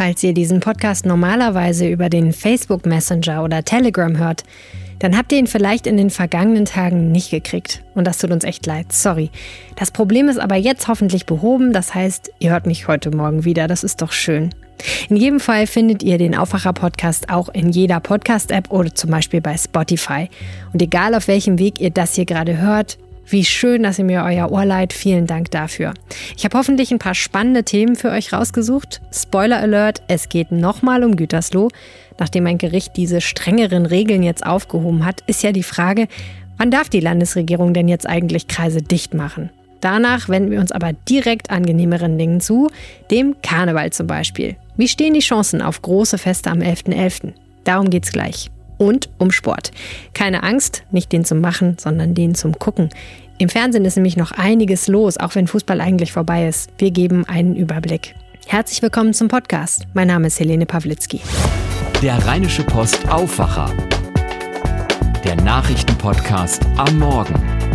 Falls ihr diesen Podcast normalerweise über den Facebook Messenger oder Telegram hört, dann habt ihr ihn vielleicht in den vergangenen Tagen nicht gekriegt. Und das tut uns echt leid, sorry. Das Problem ist aber jetzt hoffentlich behoben, das heißt, ihr hört mich heute Morgen wieder, das ist doch schön. In jedem Fall findet ihr den Aufwacher-Podcast auch in jeder Podcast-App oder zum Beispiel bei Spotify. Und egal auf welchem Weg ihr das hier gerade hört, wie schön, dass ihr mir euer Ohr leiht. Vielen Dank dafür. Ich habe hoffentlich ein paar spannende Themen für euch rausgesucht. Spoiler Alert, es geht nochmal um Gütersloh. Nachdem ein Gericht diese strengeren Regeln jetzt aufgehoben hat, ist ja die Frage, wann darf die Landesregierung denn jetzt eigentlich Kreise dicht machen? Danach wenden wir uns aber direkt angenehmeren Dingen zu, dem Karneval zum Beispiel. Wie stehen die Chancen auf große Feste am 11.11.? .11.? Darum geht's gleich und um Sport. Keine Angst, nicht den zum Machen, sondern den zum Gucken. Im Fernsehen ist nämlich noch einiges los, auch wenn Fußball eigentlich vorbei ist. Wir geben einen Überblick. Herzlich willkommen zum Podcast. Mein Name ist Helene Pawlitzki. Der Rheinische Post Aufwacher. Der Nachrichtenpodcast am Morgen.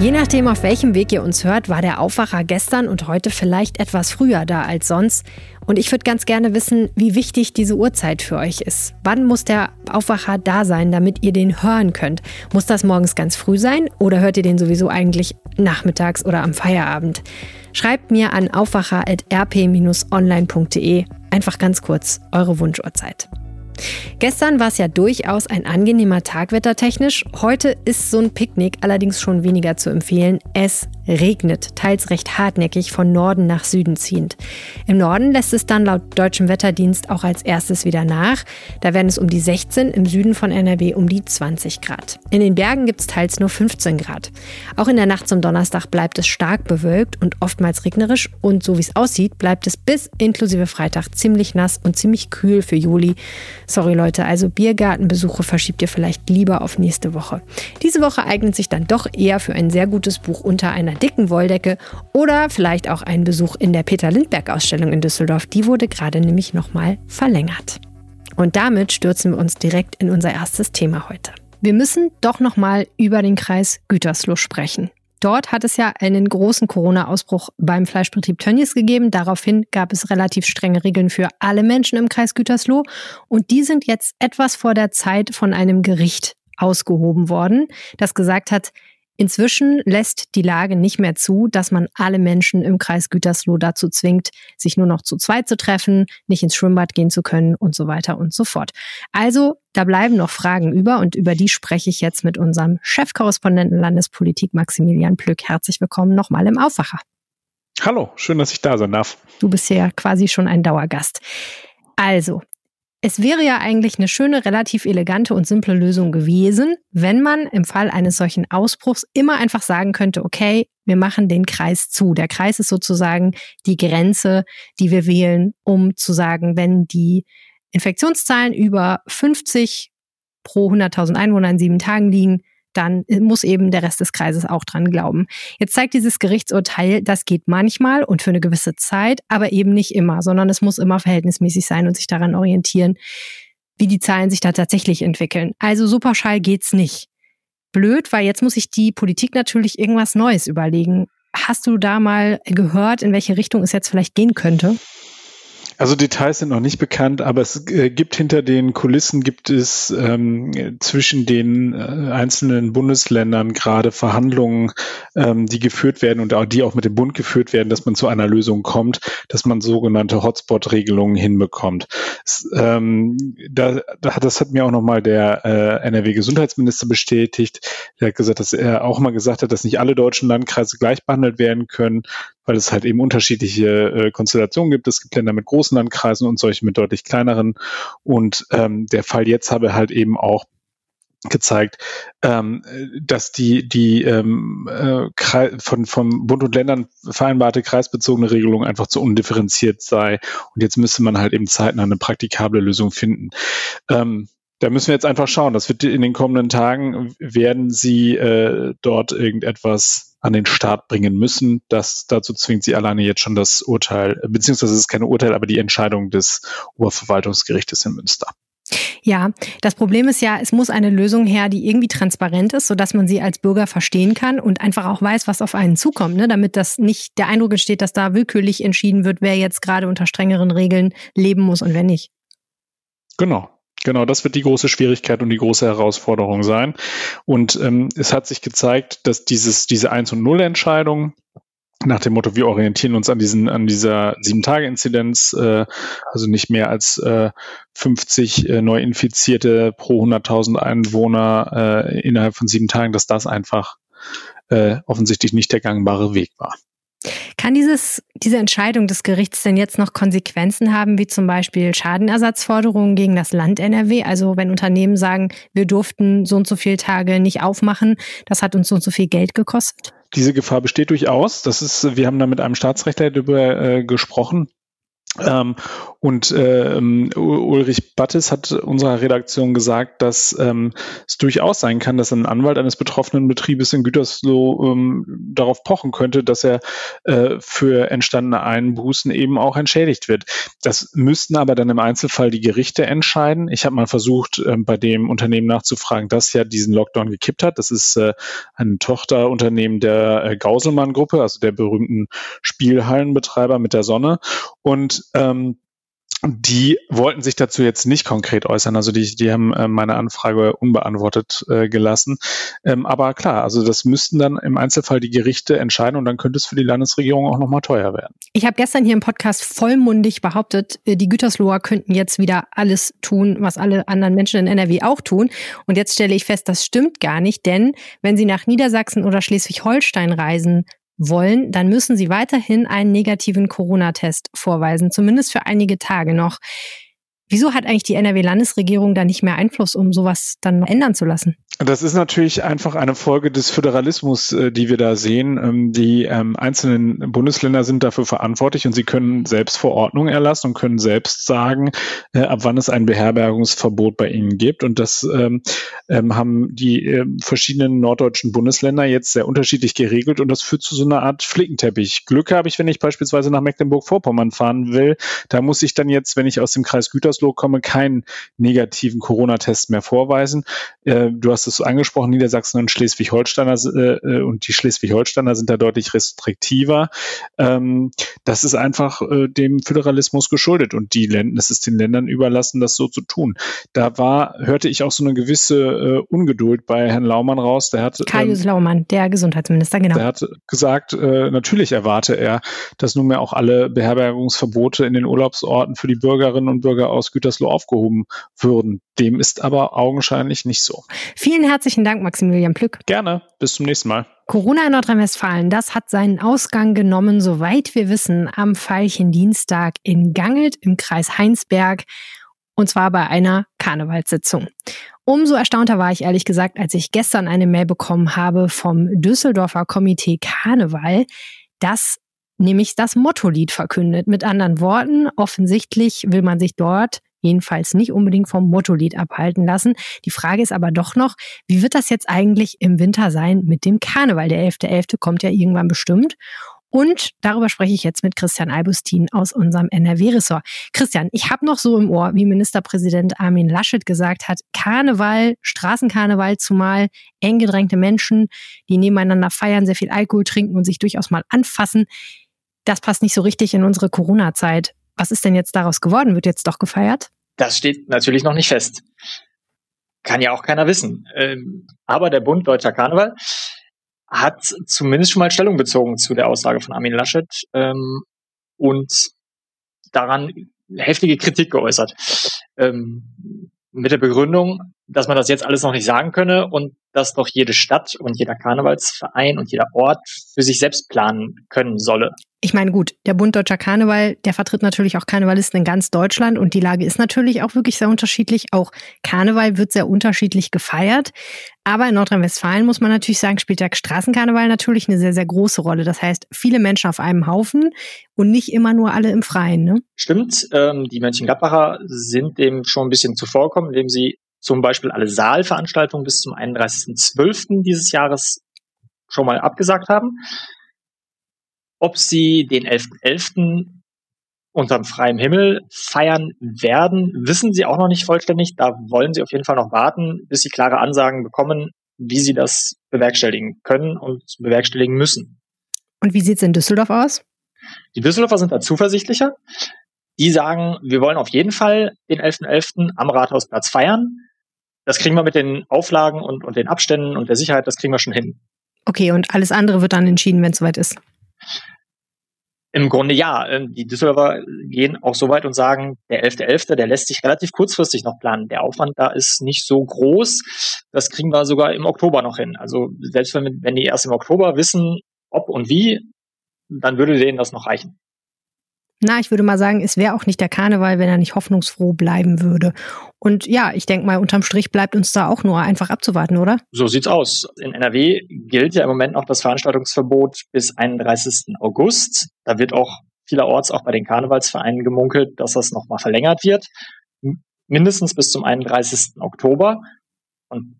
Je nachdem, auf welchem Weg ihr uns hört, war der Aufwacher gestern und heute vielleicht etwas früher da als sonst. Und ich würde ganz gerne wissen, wie wichtig diese Uhrzeit für euch ist. Wann muss der Aufwacher da sein, damit ihr den hören könnt? Muss das morgens ganz früh sein oder hört ihr den sowieso eigentlich nachmittags oder am Feierabend? Schreibt mir an aufwacher.rp-online.de einfach ganz kurz eure Wunschuhrzeit. Gestern war es ja durchaus ein angenehmer Tag wettertechnisch. Heute ist so ein Picknick allerdings schon weniger zu empfehlen. Es regnet, teils recht hartnäckig von Norden nach Süden ziehend. Im Norden lässt es dann laut deutschem Wetterdienst auch als erstes wieder nach. Da werden es um die 16, im Süden von NRW um die 20 Grad. In den Bergen gibt es teils nur 15 Grad. Auch in der Nacht zum Donnerstag bleibt es stark bewölkt und oftmals regnerisch und so wie es aussieht, bleibt es bis inklusive Freitag ziemlich nass und ziemlich kühl für Juli. Sorry Leute, also Biergartenbesuche verschiebt ihr vielleicht lieber auf nächste Woche. Diese Woche eignet sich dann doch eher für ein sehr gutes Buch unter einer dicken Wolldecke oder vielleicht auch ein Besuch in der Peter Lindberg Ausstellung in Düsseldorf. Die wurde gerade nämlich nochmal verlängert. Und damit stürzen wir uns direkt in unser erstes Thema heute. Wir müssen doch nochmal über den Kreis Gütersloh sprechen. Dort hat es ja einen großen Corona-Ausbruch beim Fleischbetrieb Tönnies gegeben. Daraufhin gab es relativ strenge Regeln für alle Menschen im Kreis Gütersloh. Und die sind jetzt etwas vor der Zeit von einem Gericht ausgehoben worden, das gesagt hat, Inzwischen lässt die Lage nicht mehr zu, dass man alle Menschen im Kreis Gütersloh dazu zwingt, sich nur noch zu zweit zu treffen, nicht ins Schwimmbad gehen zu können und so weiter und so fort. Also, da bleiben noch Fragen über und über die spreche ich jetzt mit unserem Chefkorrespondenten Landespolitik Maximilian Plück. Herzlich willkommen nochmal im Aufwacher. Hallo, schön, dass ich da sein darf. Du bist ja quasi schon ein Dauergast. Also, es wäre ja eigentlich eine schöne, relativ elegante und simple Lösung gewesen, wenn man im Fall eines solchen Ausbruchs immer einfach sagen könnte, okay, wir machen den Kreis zu. Der Kreis ist sozusagen die Grenze, die wir wählen, um zu sagen, wenn die Infektionszahlen über 50 pro 100.000 Einwohner in sieben Tagen liegen, dann muss eben der Rest des Kreises auch dran glauben. Jetzt zeigt dieses Gerichtsurteil, das geht manchmal und für eine gewisse Zeit, aber eben nicht immer, sondern es muss immer verhältnismäßig sein und sich daran orientieren, wie die Zahlen sich da tatsächlich entwickeln. Also so pauschal geht's nicht. Blöd, weil jetzt muss sich die Politik natürlich irgendwas Neues überlegen. Hast du da mal gehört, in welche Richtung es jetzt vielleicht gehen könnte? Also Details sind noch nicht bekannt, aber es äh, gibt hinter den Kulissen gibt es ähm, zwischen den äh, einzelnen Bundesländern gerade Verhandlungen, ähm, die geführt werden und auch die auch mit dem Bund geführt werden, dass man zu einer Lösung kommt, dass man sogenannte Hotspot-Regelungen hinbekommt. Es, ähm, da, das hat mir auch nochmal der äh, NRW-Gesundheitsminister bestätigt. Er hat gesagt, dass er auch mal gesagt hat, dass nicht alle deutschen Landkreise gleich behandelt werden können, weil es halt eben unterschiedliche äh, Konstellationen gibt. Es gibt Länder mit großen Landkreisen und solche mit deutlich kleineren. Und ähm, der Fall jetzt habe halt eben auch gezeigt, ähm, dass die die ähm, äh, von vom Bund und Ländern vereinbarte kreisbezogene Regelung einfach zu undifferenziert sei und jetzt müsste man halt eben zeitnah eine praktikable Lösung finden. Ähm, da müssen wir jetzt einfach schauen. Das wird in den kommenden Tagen werden sie äh, dort irgendetwas an den Start bringen müssen. Das, dazu zwingt sie alleine jetzt schon das Urteil, beziehungsweise es ist keine Urteil, aber die Entscheidung des Oberverwaltungsgerichtes in Münster. Ja, das Problem ist ja, es muss eine Lösung her, die irgendwie transparent ist, sodass man sie als Bürger verstehen kann und einfach auch weiß, was auf einen zukommt, ne? damit das nicht der Eindruck entsteht, dass da willkürlich entschieden wird, wer jetzt gerade unter strengeren Regeln leben muss und wer nicht. Genau. Genau, das wird die große Schwierigkeit und die große Herausforderung sein. Und ähm, es hat sich gezeigt, dass dieses, diese 1- und 0-Entscheidung, nach dem Motto, wir orientieren uns an diesen, an dieser Sieben-Tage-Inzidenz, äh, also nicht mehr als äh, 50 äh, Neuinfizierte pro 100.000 Einwohner äh, innerhalb von sieben Tagen, dass das einfach äh, offensichtlich nicht der gangbare Weg war. Kann dieses, diese Entscheidung des Gerichts denn jetzt noch Konsequenzen haben, wie zum Beispiel Schadenersatzforderungen gegen das Land NRW? Also wenn Unternehmen sagen, wir durften so und so viele Tage nicht aufmachen, das hat uns so und so viel Geld gekostet? Diese Gefahr besteht durchaus. Das ist, wir haben da mit einem Staatsrechtler darüber äh, gesprochen. Ähm, und ähm, Ulrich Battes hat unserer Redaktion gesagt, dass ähm, es durchaus sein kann, dass ein Anwalt eines betroffenen Betriebes in Gütersloh ähm, darauf pochen könnte, dass er äh, für entstandene Einbußen eben auch entschädigt wird. Das müssten aber dann im Einzelfall die Gerichte entscheiden. Ich habe mal versucht, äh, bei dem Unternehmen nachzufragen, das ja diesen Lockdown gekippt hat. Das ist äh, ein Tochterunternehmen der äh, Gauselmann-Gruppe, also der berühmten Spielhallenbetreiber mit der Sonne. Und ähm, die wollten sich dazu jetzt nicht konkret äußern. Also die, die haben äh, meine Anfrage unbeantwortet äh, gelassen. Ähm, aber klar, also das müssten dann im Einzelfall die Gerichte entscheiden und dann könnte es für die Landesregierung auch nochmal teuer werden. Ich habe gestern hier im Podcast vollmundig behauptet, äh, die Gütersloher könnten jetzt wieder alles tun, was alle anderen Menschen in NRW auch tun. Und jetzt stelle ich fest, das stimmt gar nicht, denn wenn sie nach Niedersachsen oder Schleswig-Holstein reisen, wollen, dann müssen sie weiterhin einen negativen Corona-Test vorweisen, zumindest für einige Tage noch. Wieso hat eigentlich die NRW-Landesregierung da nicht mehr Einfluss, um sowas dann ändern zu lassen? Das ist natürlich einfach eine Folge des Föderalismus, äh, die wir da sehen. Ähm, die ähm, einzelnen Bundesländer sind dafür verantwortlich und sie können selbst Verordnungen erlassen und können selbst sagen, äh, ab wann es ein Beherbergungsverbot bei ihnen gibt. Und das ähm, haben die verschiedenen norddeutschen Bundesländer jetzt sehr unterschiedlich geregelt und das führt zu so einer Art Flickenteppich. Glück habe ich, wenn ich beispielsweise nach Mecklenburg-Vorpommern fahren will. Da muss ich dann jetzt, wenn ich aus dem Kreis Gütersloh komme, keinen negativen Corona-Test mehr vorweisen. Äh, du hast es angesprochen, Niedersachsen und Schleswig-Holsteiner äh, äh, und die Schleswig-Holsteiner sind da deutlich restriktiver. Ähm, das ist einfach äh, dem Föderalismus geschuldet und die Länder, es ist den Ländern überlassen, das so zu tun. Da war, hörte ich auch so eine gewisse äh, Ungeduld bei Herrn Laumann raus. Der hat Kaius ähm, Laumann, der Gesundheitsminister, genau. Der hat gesagt, äh, natürlich erwarte er, dass nunmehr auch alle Beherbergungsverbote in den Urlaubsorten für die Bürgerinnen und Bürger aus Gütersloh aufgehoben würden. Dem ist aber augenscheinlich nicht so. Vielen herzlichen Dank, Maximilian Plück. Gerne. Bis zum nächsten Mal. Corona in Nordrhein-Westfalen, das hat seinen Ausgang genommen, soweit wir wissen, am Veilchen-Dienstag in Gangelt im Kreis Heinsberg. Und zwar bei einer Karnevalssitzung. Umso erstaunter war ich ehrlich gesagt, als ich gestern eine Mail bekommen habe vom Düsseldorfer Komitee Karneval, das nämlich das Mottolied verkündet. Mit anderen Worten, offensichtlich will man sich dort jedenfalls nicht unbedingt vom Mottolied abhalten lassen. Die Frage ist aber doch noch, wie wird das jetzt eigentlich im Winter sein mit dem Karneval? Der 11.11. .11. kommt ja irgendwann bestimmt. Und darüber spreche ich jetzt mit Christian Albustin aus unserem NRW-Ressort. Christian, ich habe noch so im Ohr, wie Ministerpräsident Armin Laschet gesagt hat, Karneval, Straßenkarneval zumal, eng gedrängte Menschen, die nebeneinander feiern, sehr viel Alkohol trinken und sich durchaus mal anfassen. Das passt nicht so richtig in unsere Corona-Zeit. Was ist denn jetzt daraus geworden? Wird jetzt doch gefeiert? Das steht natürlich noch nicht fest. Kann ja auch keiner wissen. Ähm, aber der Bund Deutscher Karneval hat zumindest schon mal Stellung bezogen zu der Aussage von Armin Laschet ähm, und daran heftige Kritik geäußert. Ähm, mit der Begründung, dass man das jetzt alles noch nicht sagen könne und dass doch jede Stadt und jeder Karnevalsverein und jeder Ort für sich selbst planen können solle. Ich meine, gut, der Bund Deutscher Karneval, der vertritt natürlich auch Karnevalisten in ganz Deutschland und die Lage ist natürlich auch wirklich sehr unterschiedlich. Auch Karneval wird sehr unterschiedlich gefeiert. Aber in Nordrhein-Westfalen muss man natürlich sagen, spielt der Straßenkarneval natürlich eine sehr, sehr große Rolle. Das heißt, viele Menschen auf einem Haufen und nicht immer nur alle im Freien. Ne? Stimmt, ähm, die Mönchengladbacher sind dem schon ein bisschen zuvorgekommen, indem sie zum Beispiel alle Saalveranstaltungen bis zum 31.12. dieses Jahres schon mal abgesagt haben. Ob sie den 11.11. unterm freiem Himmel feiern werden, wissen sie auch noch nicht vollständig. Da wollen sie auf jeden Fall noch warten, bis sie klare Ansagen bekommen, wie sie das bewerkstelligen können und bewerkstelligen müssen. Und wie sieht es in Düsseldorf aus? Die Düsseldorfer sind da zuversichtlicher. Die sagen, wir wollen auf jeden Fall den 11.11. .11. am Rathausplatz feiern. Das kriegen wir mit den Auflagen und, und den Abständen und der Sicherheit, das kriegen wir schon hin. Okay, und alles andere wird dann entschieden, wenn es soweit ist. Im Grunde ja. Ähm, die Düsseldorfer gehen auch so weit und sagen, der 11.11., .11., der lässt sich relativ kurzfristig noch planen. Der Aufwand da ist nicht so groß. Das kriegen wir sogar im Oktober noch hin. Also selbst wenn, wenn die erst im Oktober wissen, ob und wie, dann würde denen das noch reichen. Na, ich würde mal sagen, es wäre auch nicht der Karneval, wenn er nicht hoffnungsfroh bleiben würde. Und ja, ich denke mal, unterm Strich bleibt uns da auch nur einfach abzuwarten, oder? So sieht's aus. In NRW gilt ja im Moment noch das Veranstaltungsverbot bis 31. August. Da wird auch vielerorts auch bei den Karnevalsvereinen gemunkelt, dass das nochmal verlängert wird. Mindestens bis zum 31. Oktober. Und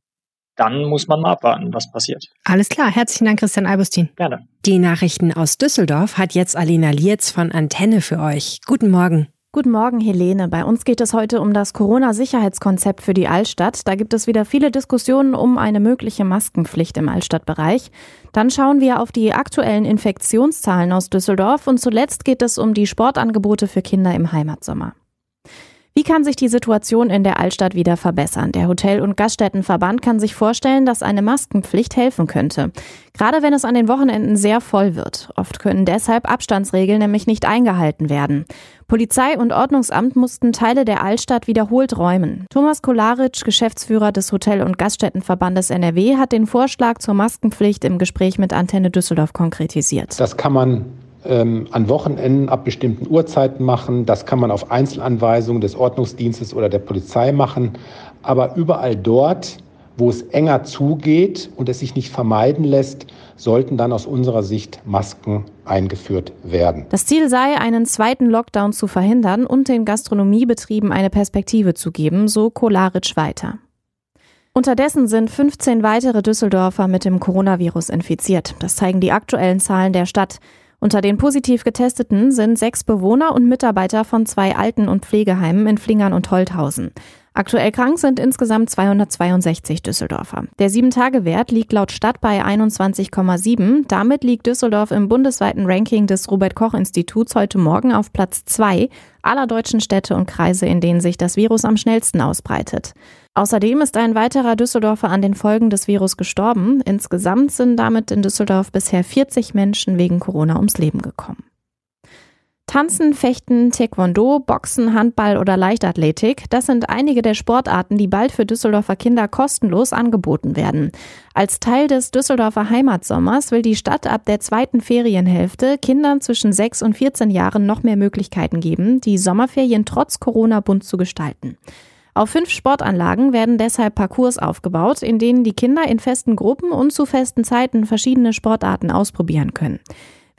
dann muss man mal abwarten, was passiert. Alles klar. Herzlichen Dank, Christian Albustin. Gerne. Die Nachrichten aus Düsseldorf hat jetzt Alina Lietz von Antenne für euch. Guten Morgen. Guten Morgen, Helene. Bei uns geht es heute um das Corona-Sicherheitskonzept für die Altstadt. Da gibt es wieder viele Diskussionen um eine mögliche Maskenpflicht im Altstadtbereich. Dann schauen wir auf die aktuellen Infektionszahlen aus Düsseldorf und zuletzt geht es um die Sportangebote für Kinder im Heimatsommer. Wie kann sich die Situation in der Altstadt wieder verbessern? Der Hotel- und Gaststättenverband kann sich vorstellen, dass eine Maskenpflicht helfen könnte. Gerade wenn es an den Wochenenden sehr voll wird. Oft können deshalb Abstandsregeln nämlich nicht eingehalten werden. Polizei und Ordnungsamt mussten Teile der Altstadt wiederholt räumen. Thomas Kolaric, Geschäftsführer des Hotel- und Gaststättenverbandes NRW, hat den Vorschlag zur Maskenpflicht im Gespräch mit Antenne Düsseldorf konkretisiert. Das kann man ähm, an Wochenenden ab bestimmten Uhrzeiten machen. Das kann man auf Einzelanweisungen des Ordnungsdienstes oder der Polizei machen. Aber überall dort, wo es enger zugeht und es sich nicht vermeiden lässt, sollten dann aus unserer Sicht Masken eingeführt werden. Das Ziel sei, einen zweiten Lockdown zu verhindern und den Gastronomiebetrieben eine Perspektive zu geben, so Kolaric weiter. Unterdessen sind 15 weitere Düsseldorfer mit dem Coronavirus infiziert. Das zeigen die aktuellen Zahlen der Stadt. Unter den positiv Getesteten sind sechs Bewohner und Mitarbeiter von zwei Alten- und Pflegeheimen in Flingern und Holthausen. Aktuell krank sind insgesamt 262 Düsseldorfer. Der 7-Tage-Wert liegt laut Stadt bei 21,7. Damit liegt Düsseldorf im bundesweiten Ranking des Robert-Koch-Instituts heute Morgen auf Platz 2 aller deutschen Städte und Kreise, in denen sich das Virus am schnellsten ausbreitet. Außerdem ist ein weiterer Düsseldorfer an den Folgen des Virus gestorben. Insgesamt sind damit in Düsseldorf bisher 40 Menschen wegen Corona ums Leben gekommen. Tanzen, Fechten, Taekwondo, Boxen, Handball oder Leichtathletik, das sind einige der Sportarten, die bald für Düsseldorfer Kinder kostenlos angeboten werden. Als Teil des Düsseldorfer Heimatsommers will die Stadt ab der zweiten Ferienhälfte Kindern zwischen 6 und 14 Jahren noch mehr Möglichkeiten geben, die Sommerferien trotz Corona bunt zu gestalten. Auf fünf Sportanlagen werden deshalb Parcours aufgebaut, in denen die Kinder in festen Gruppen und zu festen Zeiten verschiedene Sportarten ausprobieren können.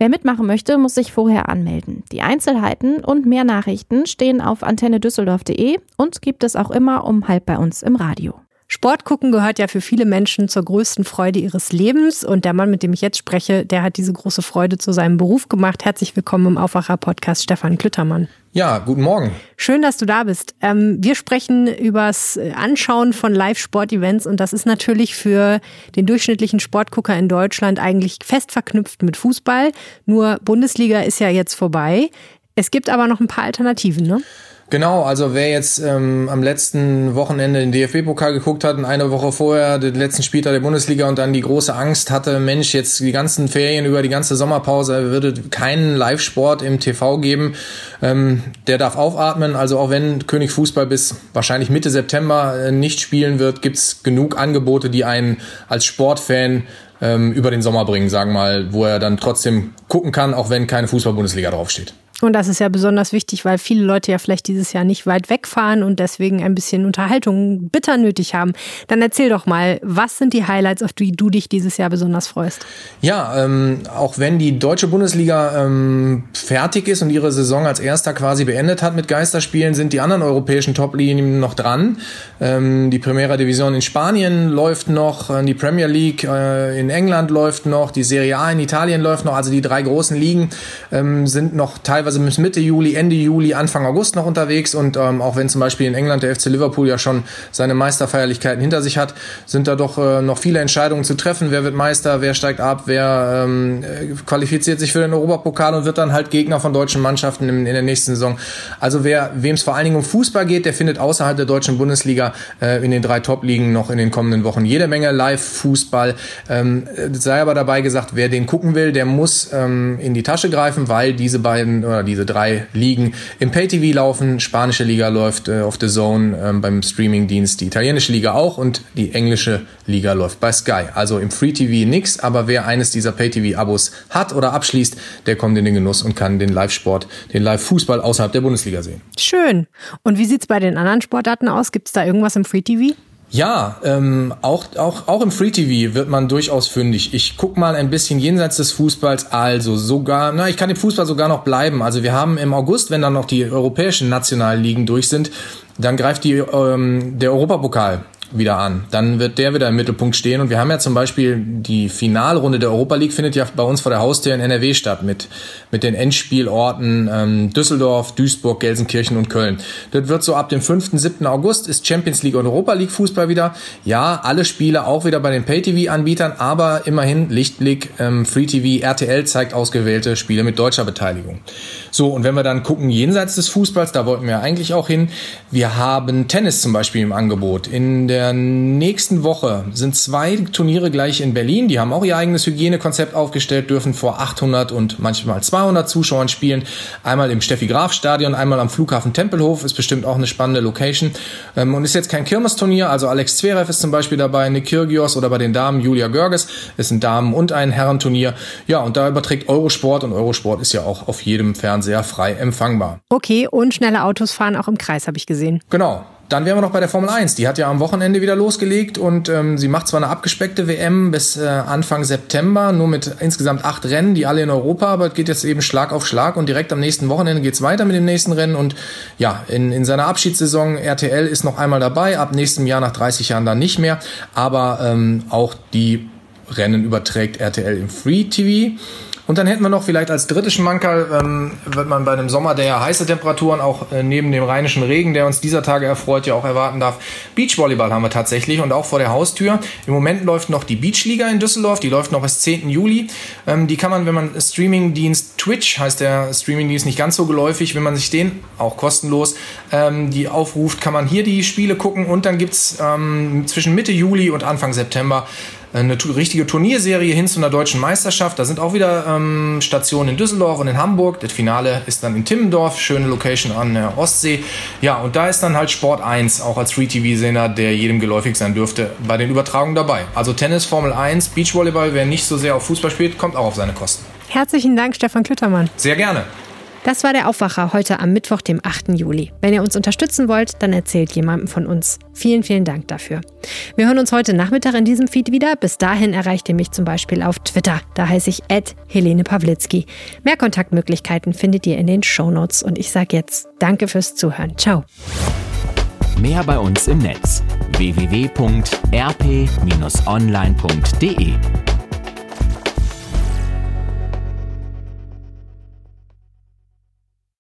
Wer mitmachen möchte, muss sich vorher anmelden. Die Einzelheiten und mehr Nachrichten stehen auf antennedüsseldorf.de und gibt es auch immer um halb bei uns im Radio. Sport gucken gehört ja für viele Menschen zur größten Freude ihres Lebens. Und der Mann, mit dem ich jetzt spreche, der hat diese große Freude zu seinem Beruf gemacht. Herzlich willkommen im Aufwacher-Podcast, Stefan Klüttermann. Ja, guten Morgen. Schön, dass du da bist. Ähm, wir sprechen übers Anschauen von Live-Sport-Events und das ist natürlich für den durchschnittlichen Sportgucker in Deutschland eigentlich fest verknüpft mit Fußball. Nur Bundesliga ist ja jetzt vorbei. Es gibt aber noch ein paar Alternativen, ne? Genau, also wer jetzt ähm, am letzten Wochenende den DFB-Pokal geguckt hat und eine Woche vorher den letzten Spieltag der Bundesliga und dann die große Angst hatte, Mensch, jetzt die ganzen Ferien über die ganze Sommerpause würde keinen Live-Sport im TV geben, ähm, der darf aufatmen. Also auch wenn König Fußball bis wahrscheinlich Mitte September äh, nicht spielen wird, gibt's genug Angebote, die einen als Sportfan ähm, über den Sommer bringen, sagen wir mal, wo er dann trotzdem gucken kann, auch wenn keine Fußball-Bundesliga draufsteht. Und das ist ja besonders wichtig, weil viele Leute ja vielleicht dieses Jahr nicht weit wegfahren und deswegen ein bisschen Unterhaltung bitter nötig haben. Dann erzähl doch mal, was sind die Highlights, auf die du dich dieses Jahr besonders freust? Ja, ähm, auch wenn die deutsche Bundesliga ähm, fertig ist und ihre Saison als erster quasi beendet hat mit Geisterspielen, sind die anderen europäischen Top-Linien noch dran. Ähm, die Primera Division in Spanien läuft noch, äh, die Premier League äh, in England läuft noch, die Serie A in Italien läuft noch, also die drei großen Ligen ähm, sind noch teilweise teilweise bis Mitte Juli, Ende Juli, Anfang August noch unterwegs. Und ähm, auch wenn zum Beispiel in England der FC Liverpool ja schon seine Meisterfeierlichkeiten hinter sich hat, sind da doch äh, noch viele Entscheidungen zu treffen. Wer wird Meister, wer steigt ab, wer ähm, qualifiziert sich für den Europapokal und wird dann halt Gegner von deutschen Mannschaften in, in der nächsten Saison. Also wer, wem es vor allen Dingen um Fußball geht, der findet außerhalb der deutschen Bundesliga äh, in den drei Top-Ligen noch in den kommenden Wochen jede Menge Live-Fußball. Ähm, sei aber dabei gesagt, wer den gucken will, der muss ähm, in die Tasche greifen, weil diese beiden oder diese drei Ligen im Pay-TV laufen. Spanische Liga läuft äh, auf The Zone ähm, beim Streaming-Dienst, die italienische Liga auch und die englische Liga läuft bei Sky. Also im Free-TV nix, aber wer eines dieser Pay-TV-Abos hat oder abschließt, der kommt in den Genuss und kann den Live-Sport, den Live-Fußball außerhalb der Bundesliga sehen. Schön. Und wie sieht's bei den anderen Sportarten aus? Gibt's da irgendwas im Free-TV? Ja, ähm, auch, auch, auch im Free TV wird man durchaus fündig. Ich guck mal ein bisschen jenseits des Fußballs, also sogar, na, ich kann im Fußball sogar noch bleiben. Also wir haben im August, wenn dann noch die europäischen Nationalligen durch sind, dann greift die, ähm, der Europapokal wieder an. Dann wird der wieder im Mittelpunkt stehen. Und wir haben ja zum Beispiel die Finalrunde der Europa League findet ja bei uns vor der Haustür in NRW statt mit, mit den Endspielorten ähm, Düsseldorf, Duisburg, Gelsenkirchen und Köln. Das wird so ab dem 5., 7. August ist Champions League und Europa League Fußball wieder. Ja, alle Spiele auch wieder bei den Pay-TV-Anbietern, aber immerhin Lichtblick, ähm, Free TV, RTL zeigt ausgewählte Spiele mit deutscher Beteiligung. So, und wenn wir dann gucken, jenseits des Fußballs, da wollten wir eigentlich auch hin, wir haben Tennis zum Beispiel im Angebot. In der der nächsten Woche sind zwei Turniere gleich in Berlin. Die haben auch ihr eigenes Hygienekonzept aufgestellt, dürfen vor 800 und manchmal 200 Zuschauern spielen. Einmal im Steffi Graf Stadion, einmal am Flughafen Tempelhof. Ist bestimmt auch eine spannende Location. Ähm, und ist jetzt kein Kirmes-Turnier. Also Alex Zverev ist zum Beispiel dabei, Nick Kyrgios oder bei den Damen Julia Görges. Ist ein Damen- und ein Herrenturnier. Ja, und da überträgt Eurosport und Eurosport ist ja auch auf jedem Fernseher frei empfangbar. Okay, und schnelle Autos fahren auch im Kreis, habe ich gesehen. Genau. Dann wären wir noch bei der Formel 1. Die hat ja am Wochenende wieder losgelegt und ähm, sie macht zwar eine abgespeckte WM bis äh, Anfang September, nur mit insgesamt acht Rennen, die alle in Europa, aber es geht jetzt eben Schlag auf Schlag und direkt am nächsten Wochenende geht's weiter mit dem nächsten Rennen und ja, in, in seiner Abschiedssaison RTL ist noch einmal dabei, ab nächstem Jahr nach 30 Jahren dann nicht mehr, aber ähm, auch die Rennen überträgt RTL im Free TV. Und dann hätten wir noch vielleicht als drittes Schmankerl, ähm, wird man bei einem Sommer, der ja heiße Temperaturen auch äh, neben dem rheinischen Regen, der uns dieser Tage erfreut, ja auch erwarten darf. Beachvolleyball haben wir tatsächlich und auch vor der Haustür. Im Moment läuft noch die Beachliga in Düsseldorf, die läuft noch bis 10. Juli. Ähm, die kann man, wenn man Streamingdienst Twitch, heißt der Streamingdienst nicht ganz so geläufig, wenn man sich den, auch kostenlos, ähm, die aufruft, kann man hier die Spiele gucken und dann gibt's ähm, zwischen Mitte Juli und Anfang September eine richtige Turnierserie hin zu einer deutschen Meisterschaft. Da sind auch wieder ähm, Stationen in Düsseldorf und in Hamburg. Das Finale ist dann in Timmendorf, schöne Location an der Ostsee. Ja, und da ist dann halt Sport 1, auch als Free-TV-Sender, der jedem geläufig sein dürfte, bei den Übertragungen dabei. Also Tennis, Formel 1, Beachvolleyball, wer nicht so sehr auf Fußball spielt, kommt auch auf seine Kosten. Herzlichen Dank, Stefan Klüttermann. Sehr gerne. Das war der Aufwacher heute am Mittwoch, dem 8. Juli. Wenn ihr uns unterstützen wollt, dann erzählt jemandem von uns. Vielen, vielen Dank dafür. Wir hören uns heute Nachmittag in diesem Feed wieder. Bis dahin erreicht ihr mich zum Beispiel auf Twitter. Da heiße ich Helene Pawlitzki. Mehr Kontaktmöglichkeiten findet ihr in den Shownotes. Und ich sage jetzt Danke fürs Zuhören. Ciao. Mehr bei uns im Netz www.rp-online.de